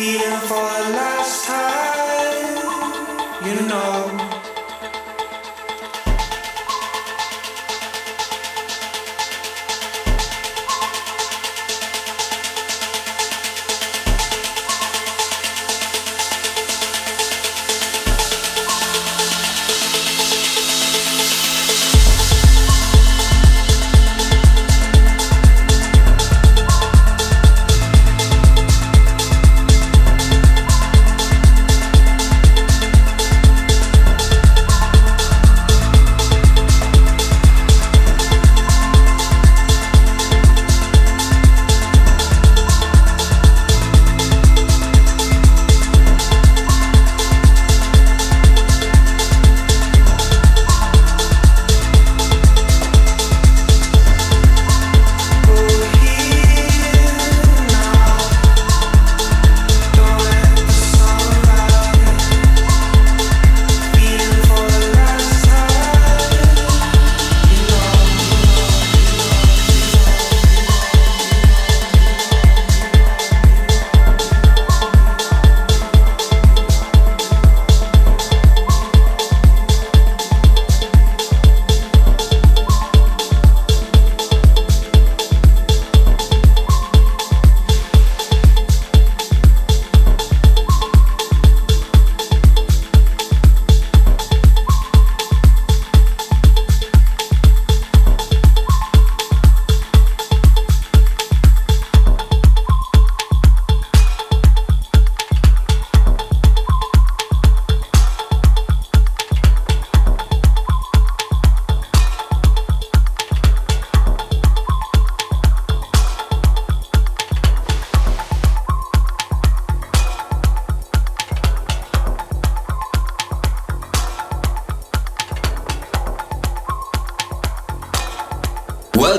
Even for the last time, you know.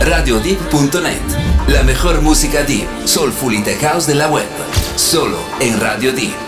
RadioDeep.net. La mejor música deep, soulful y tech house de la web. Solo en Radio Deep.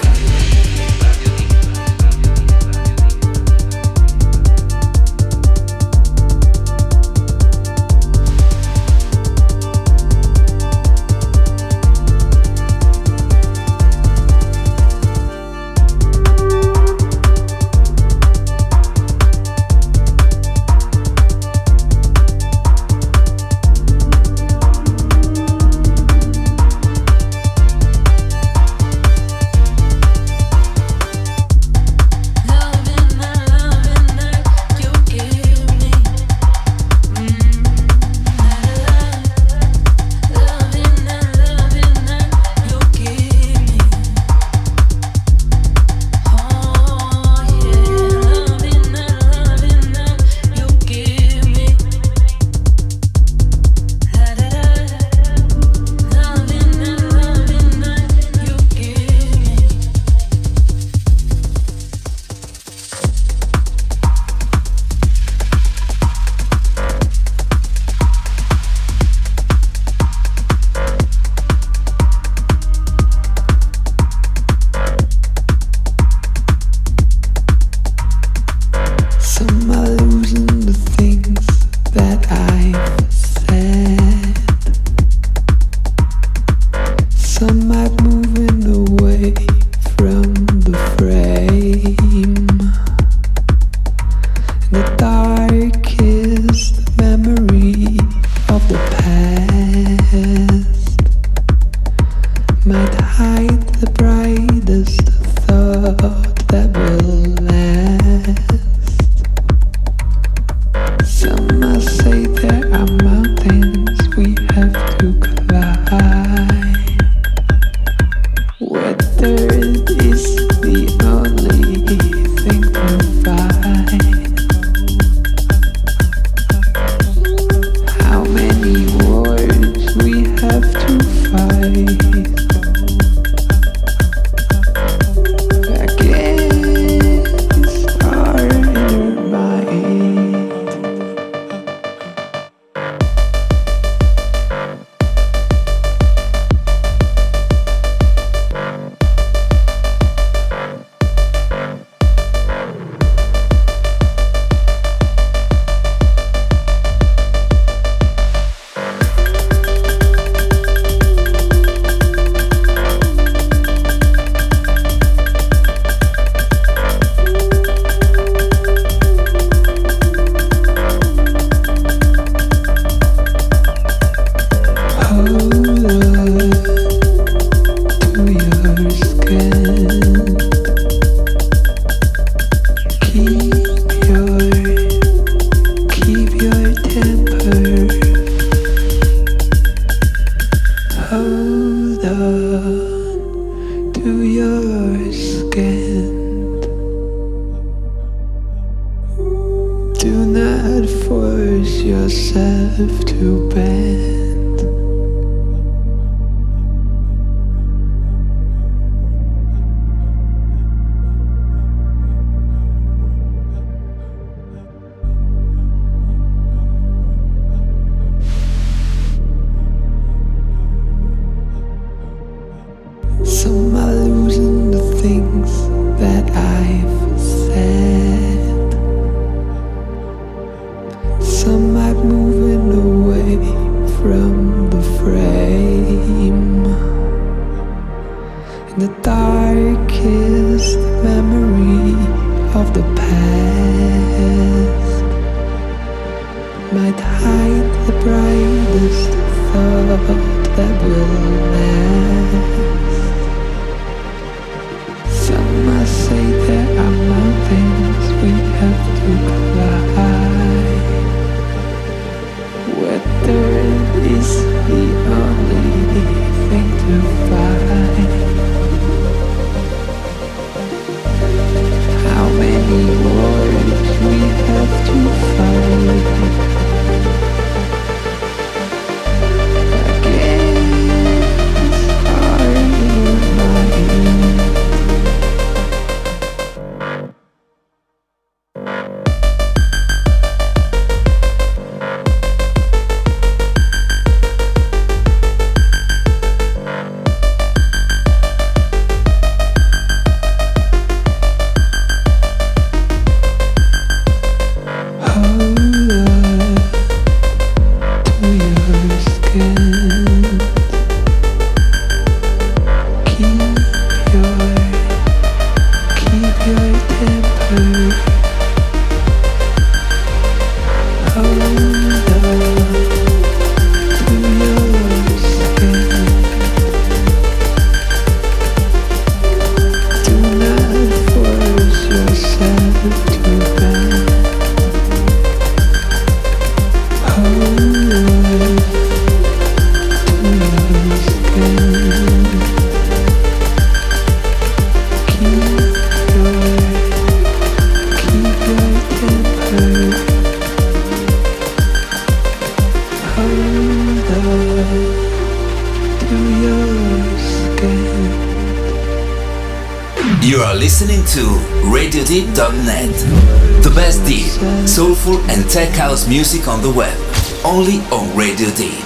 Tech house music on the web, only on Radio D.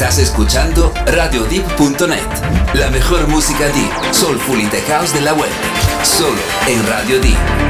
Estás escuchando RadioDeep.net, la mejor música deep, soulful y tech house de la web, solo en Radio Deep.